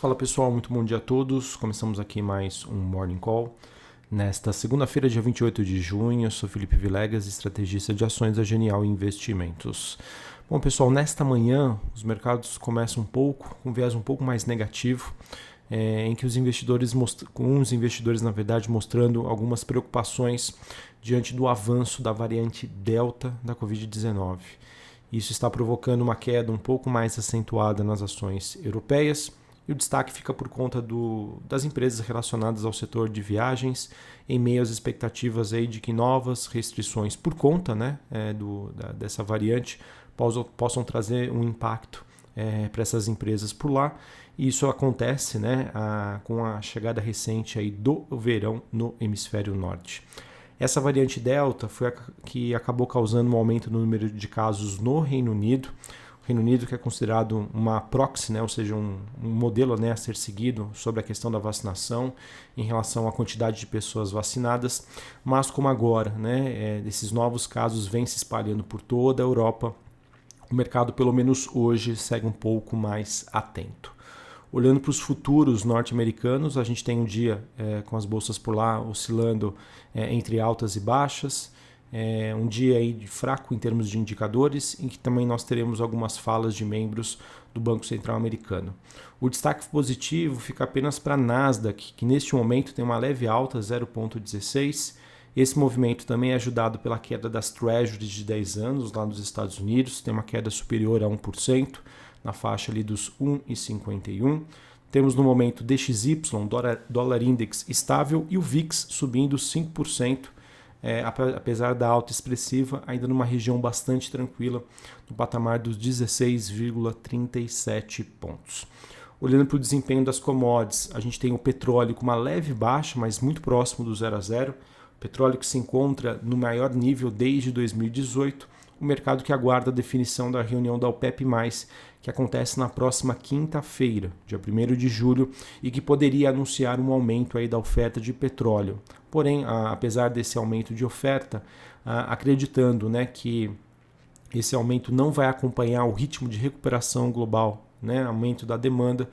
Fala pessoal, muito bom dia a todos. Começamos aqui mais um Morning Call. Nesta segunda-feira, dia 28 de junho, eu sou Felipe Vilegas, estrategista de ações da Genial Investimentos. Bom, pessoal, nesta manhã os mercados começam um pouco, com um viés um pouco mais negativo, é, em que os investidores, com os investidores, na verdade, mostrando algumas preocupações diante do avanço da variante Delta da Covid-19. Isso está provocando uma queda um pouco mais acentuada nas ações europeias e o destaque fica por conta do, das empresas relacionadas ao setor de viagens, em meio às expectativas aí de que novas restrições por conta né, é, do, da, dessa variante possam, possam trazer um impacto é, para essas empresas por lá. E isso acontece né, a, com a chegada recente aí do verão no hemisfério norte. Essa variante Delta foi a que acabou causando um aumento no número de casos no Reino Unido. Reino Unido, que é considerado uma proxy, né, ou seja, um, um, modelo né, a ser seguido sobre a questão da vacinação em relação à quantidade de pessoas vacinadas, mas como agora né, é, esses novos casos vêm se espalhando por toda a Europa, o mercado, pelo menos hoje, segue um pouco mais atento. Olhando para os futuros norte-americanos, a gente tem um dia é, com as bolsas por lá oscilando é, entre altas e baixas é, um dia aí fraco em termos de indicadores, em que também nós teremos algumas falas de membros do Banco Central Americano. O destaque positivo fica apenas para a Nasdaq, que neste momento tem uma leve alta, 0,16. Esse movimento também é ajudado pela queda das Treasuries de 10 anos lá nos Estados Unidos, tem uma queda superior a 1%, na faixa ali dos 1,51. Temos no momento DXY, dólar, dólar index estável, e o VIX subindo 5%, é, apesar da alta expressiva, ainda numa região bastante tranquila, no patamar dos 16,37 pontos. Olhando para o desempenho das commodities, a gente tem o petróleo com uma leve baixa, mas muito próximo do zero a zero. Petróleo que se encontra no maior nível desde 2018 o mercado que aguarda a definição da reunião da OPEP+, que acontece na próxima quinta-feira, dia 1 de julho, e que poderia anunciar um aumento aí da oferta de petróleo. Porém, apesar desse aumento de oferta, acreditando né, que esse aumento não vai acompanhar o ritmo de recuperação global, né, aumento da demanda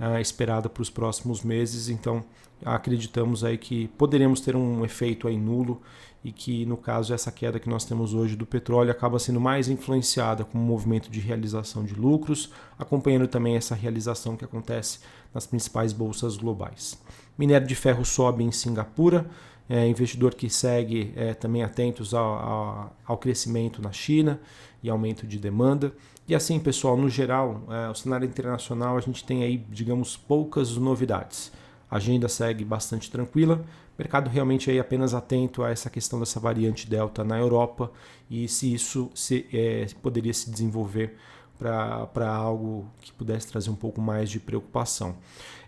uh, esperada para os próximos meses, então acreditamos aí que poderemos ter um efeito aí nulo e que no caso essa queda que nós temos hoje do petróleo acaba sendo mais influenciada com o movimento de realização de lucros, acompanhando também essa realização que acontece nas principais bolsas globais. Minério de ferro sobe em Singapura, é, investidor que segue é, também atentos ao, ao, ao, crescimento na China e aumento de demanda. E assim, pessoal, no geral, é, o cenário internacional a gente tem aí, digamos, poucas novidades. A agenda segue bastante tranquila, mercado realmente aí apenas atento a essa questão dessa variante Delta na Europa e se isso se, é, poderia se desenvolver para algo que pudesse trazer um pouco mais de preocupação.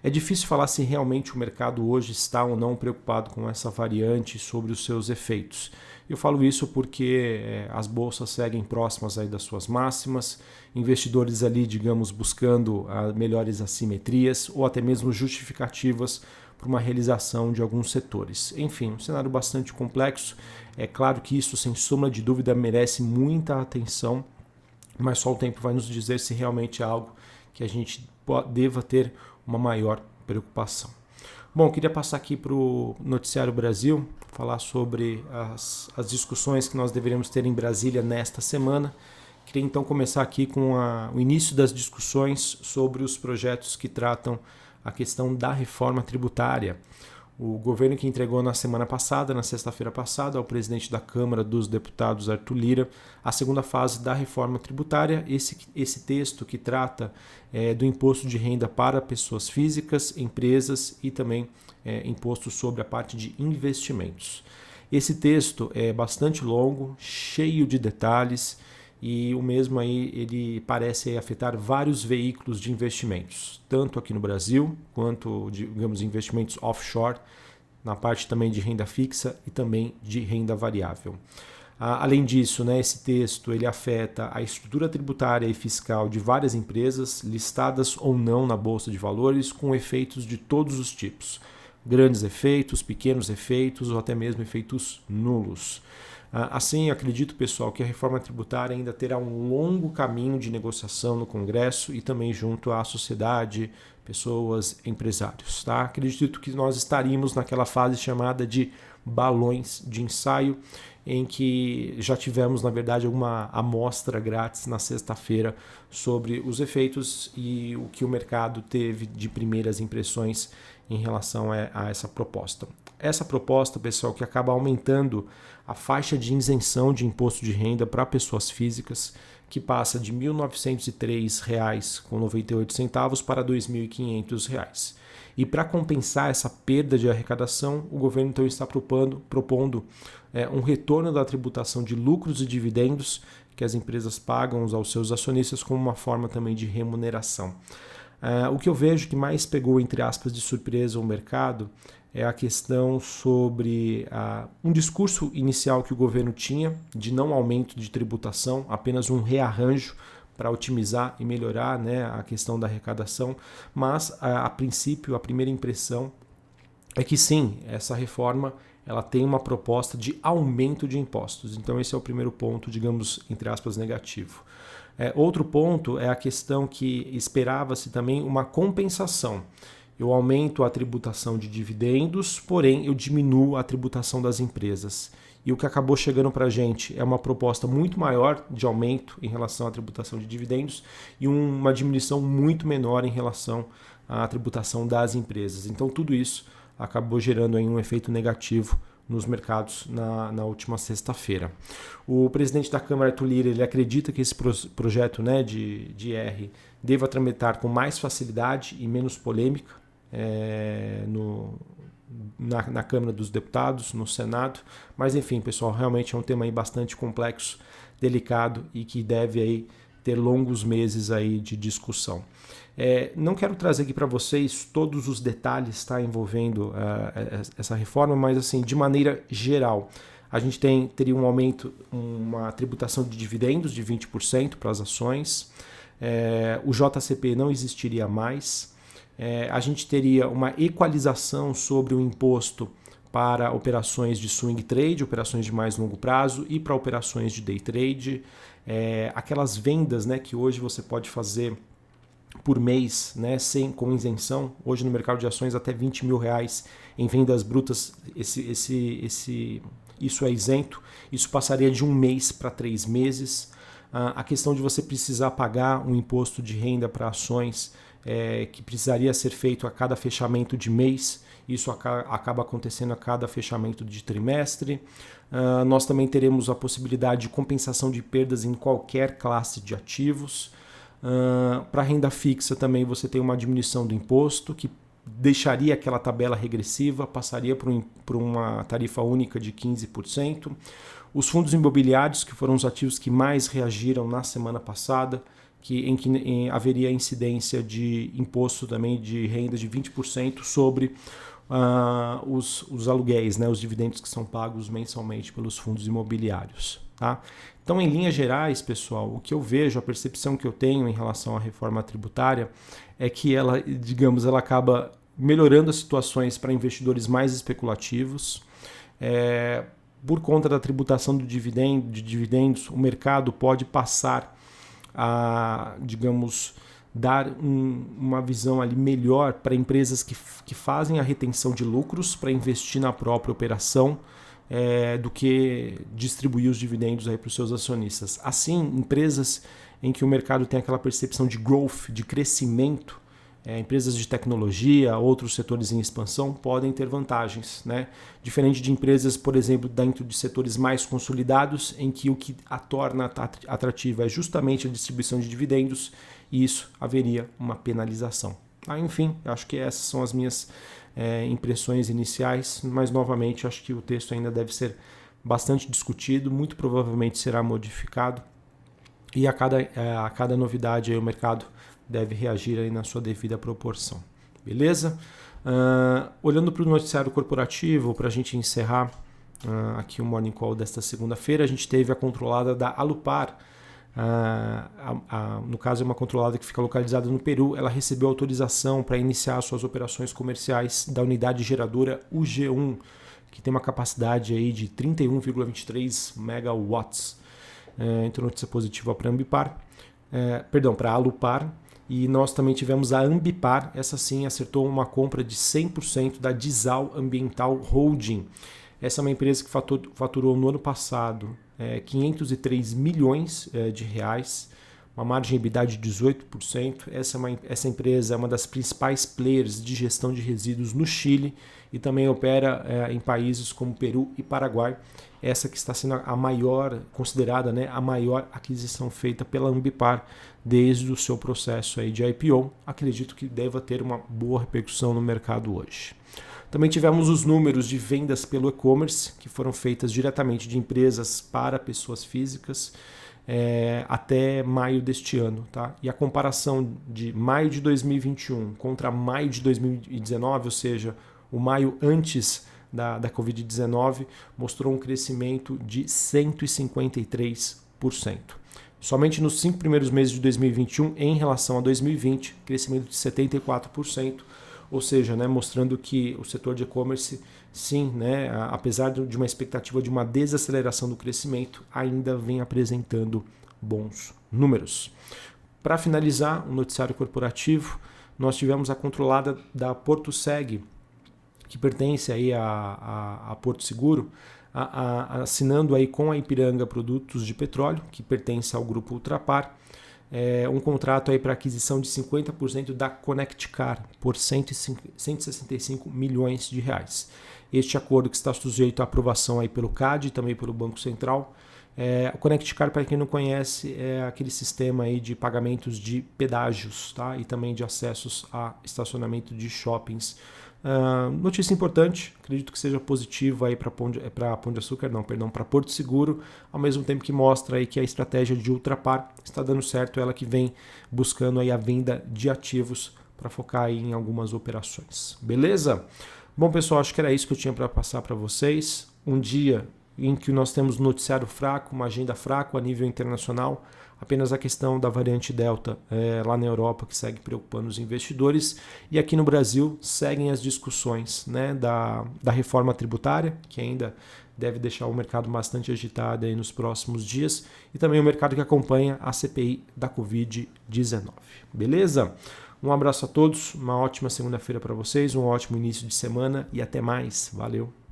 É difícil falar se realmente o mercado hoje está ou não preocupado com essa variante sobre os seus efeitos. Eu falo isso porque é, as bolsas seguem próximas aí das suas máximas, investidores ali, digamos, buscando ah, melhores assimetrias ou até mesmo justificativas para uma realização de alguns setores. Enfim, um cenário bastante complexo. É claro que isso, sem sombra de dúvida, merece muita atenção mas só o tempo vai nos dizer se realmente é algo que a gente deva ter uma maior preocupação. Bom, queria passar aqui para o Noticiário Brasil, falar sobre as, as discussões que nós deveremos ter em Brasília nesta semana. Queria então começar aqui com a, o início das discussões sobre os projetos que tratam a questão da reforma tributária. O governo que entregou na semana passada, na sexta-feira passada, ao presidente da Câmara dos Deputados, Arthur Lira, a segunda fase da reforma tributária, esse, esse texto que trata é, do imposto de renda para pessoas físicas, empresas e também é, imposto sobre a parte de investimentos. Esse texto é bastante longo, cheio de detalhes e o mesmo aí ele parece afetar vários veículos de investimentos, tanto aqui no Brasil quanto digamos investimentos offshore, na parte também de renda fixa e também de renda variável. Além disso, né, esse texto ele afeta a estrutura tributária e fiscal de várias empresas, listadas ou não na Bolsa de Valores, com efeitos de todos os tipos. Grandes efeitos, pequenos efeitos ou até mesmo efeitos nulos. Assim, acredito, pessoal, que a reforma tributária ainda terá um longo caminho de negociação no Congresso e também junto à sociedade, pessoas, empresários. Tá? Acredito que nós estaríamos naquela fase chamada de balões de ensaio, em que já tivemos, na verdade, alguma amostra grátis na sexta-feira sobre os efeitos e o que o mercado teve de primeiras impressões em relação a, essa proposta. Essa proposta, pessoal, que acaba aumentando a faixa de isenção de imposto de renda para pessoas físicas, que passa de R$ 1.903,98 para R$ 2.500. E para compensar essa perda de arrecadação, o governo então está propondo, propondo é, um retorno da tributação de lucros e dividendos que as empresas pagam aos seus acionistas como uma forma também de remuneração. Uh, o que eu vejo que mais pegou, entre aspas, de surpresa o mercado é a questão sobre um discurso inicial que o governo tinha de não aumento de tributação, apenas um rearranjo para otimizar e melhorar né, a questão da arrecadação, mas a, a princípio a primeira impressão é que sim, essa reforma ela tem uma proposta de aumento de impostos. Então esse é o primeiro ponto, digamos, entre aspas, negativo. É, outro ponto é a questão que esperava-se também uma compensação. Eu aumento a tributação de dividendos, porém eu diminuo a tributação das empresas. E o que acabou chegando para a gente é uma proposta muito maior de aumento em relação à tributação de dividendos e uma diminuição muito menor em relação à tributação das empresas. Então, tudo isso acabou gerando aí um efeito negativo nos mercados na, na última sexta-feira. O presidente da Câmara, Arthur Lira, ele acredita que esse pro, projeto né, de, de IR deva tramitar com mais facilidade e menos polêmica é, no, na, na, Câmara dos Deputados, no Senado. Mas enfim, pessoal, realmente é um tema aí bastante complexo, delicado e que deve aí ter longos meses aí de discussão. É, não quero trazer aqui para vocês todos os detalhes tá, envolvendo uh, essa reforma, mas assim de maneira geral, a gente tem, teria um aumento, uma tributação de dividendos de 20% para as ações, é, o JCP não existiria mais, é, a gente teria uma equalização sobre o imposto para operações de swing trade, operações de mais longo prazo e para operações de day trade. É, aquelas vendas né, que hoje você pode fazer por mês, né, sem, com isenção, hoje no mercado de ações até 20 mil reais em vendas brutas, esse, esse, esse, isso é isento, isso passaria de um mês para três meses. Ah, a questão de você precisar pagar um imposto de renda para ações é, que precisaria ser feito a cada fechamento de mês, isso acaba acontecendo a cada fechamento de trimestre. Uh, nós também teremos a possibilidade de compensação de perdas em qualquer classe de ativos. Uh, Para renda fixa também você tem uma diminuição do imposto que deixaria aquela tabela regressiva, passaria por, por uma tarifa única de 15%. Os fundos imobiliários, que foram os ativos que mais reagiram na semana passada, que, em que em, haveria incidência de imposto também de renda de 20% sobre uh, os, os aluguéis, né, os dividendos que são pagos mensalmente pelos fundos imobiliários. Tá? Então, em linhas gerais, pessoal, o que eu vejo, a percepção que eu tenho em relação à reforma tributária é que ela, digamos, ela acaba melhorando as situações para investidores mais especulativos. É, por conta da tributação do dividendo, de dividendos, o mercado pode passar a, digamos, dar um, uma visão ali melhor para empresas que, que fazem a retenção de lucros para investir na própria operação é, do que distribuir os dividendos para os seus acionistas. Assim, empresas em que o mercado tem aquela percepção de growth, de crescimento, é, empresas de tecnologia, outros setores em expansão podem ter vantagens, né? Diferente de empresas, por exemplo, dentro de setores mais consolidados, em que o que a torna atrativa é justamente a distribuição de dividendos, e isso haveria uma penalização. Ah, enfim, acho que essas são as minhas é, impressões iniciais, mas novamente acho que o texto ainda deve ser bastante discutido, muito provavelmente será modificado e a cada, é, a cada novidade aí, o mercado deve reagir aí na sua devida proporção. Beleza? Uh, olhando para o noticiário corporativo, para a gente encerrar uh, aqui o Morning Call desta segunda-feira, a gente teve a controlada da Alupar. Uh, a, a, no caso, é uma controlada que fica localizada no Peru. Ela recebeu autorização para iniciar suas operações comerciais da unidade geradora UG1, que tem uma capacidade aí de 31,23 megawatts. É, então, notícia positiva para a Ambipar, é, perdão, para a Alupar. E nós também tivemos a Ambipar, essa sim acertou uma compra de 100% da Dizal Ambiental Holding. Essa é uma empresa que faturou no ano passado é, 503 milhões é, de reais uma margem EBITDA de 18%. Essa, é uma, essa empresa é uma das principais players de gestão de resíduos no Chile e também opera é, em países como Peru e Paraguai. Essa que está sendo a maior, considerada né, a maior aquisição feita pela Ambipar desde o seu processo aí de IPO. Acredito que deva ter uma boa repercussão no mercado hoje. Também tivemos os números de vendas pelo e-commerce, que foram feitas diretamente de empresas para pessoas físicas é, até maio deste ano. Tá? E a comparação de maio de 2021 contra maio de 2019, ou seja, o maio antes da, da Covid-19, mostrou um crescimento de 153%. Somente nos cinco primeiros meses de 2021, em relação a 2020, crescimento de 74%, ou seja, né, mostrando que o setor de e-commerce sim, né, apesar de uma expectativa de uma desaceleração do crescimento, ainda vem apresentando bons números. Para finalizar, o noticiário corporativo, nós tivemos a controlada da Porto Seg, que pertence aí a, a, a Porto Seguro, a, a, assinando aí com a Ipiranga Produtos de Petróleo, que pertence ao grupo Ultrapar, é, um contrato aí para aquisição de 50% da ConnectCar por 165 milhões de reais. Este acordo que está sujeito à aprovação aí pelo CAD e também pelo Banco Central. É, o ConnectCar, para quem não conhece, é aquele sistema aí de pagamentos de pedágios tá? e também de acessos a estacionamento de shoppings Uh, notícia importante, acredito que seja positiva aí para Pão, de, Pão de Açúcar, não, perdão, para Porto Seguro, ao mesmo tempo que mostra aí que a estratégia de Ultrapar está dando certo, ela que vem buscando aí a venda de ativos para focar aí em algumas operações. Beleza? Bom, pessoal, acho que era isso que eu tinha para passar para vocês. Um dia em que nós temos noticiário fraco, uma agenda fraca a nível internacional, apenas a questão da variante Delta é, lá na Europa que segue preocupando os investidores e aqui no Brasil seguem as discussões né, da, da reforma tributária que ainda deve deixar o mercado bastante agitado aí nos próximos dias e também o mercado que acompanha a CPI da Covid-19. Beleza? Um abraço a todos, uma ótima segunda-feira para vocês, um ótimo início de semana e até mais. Valeu!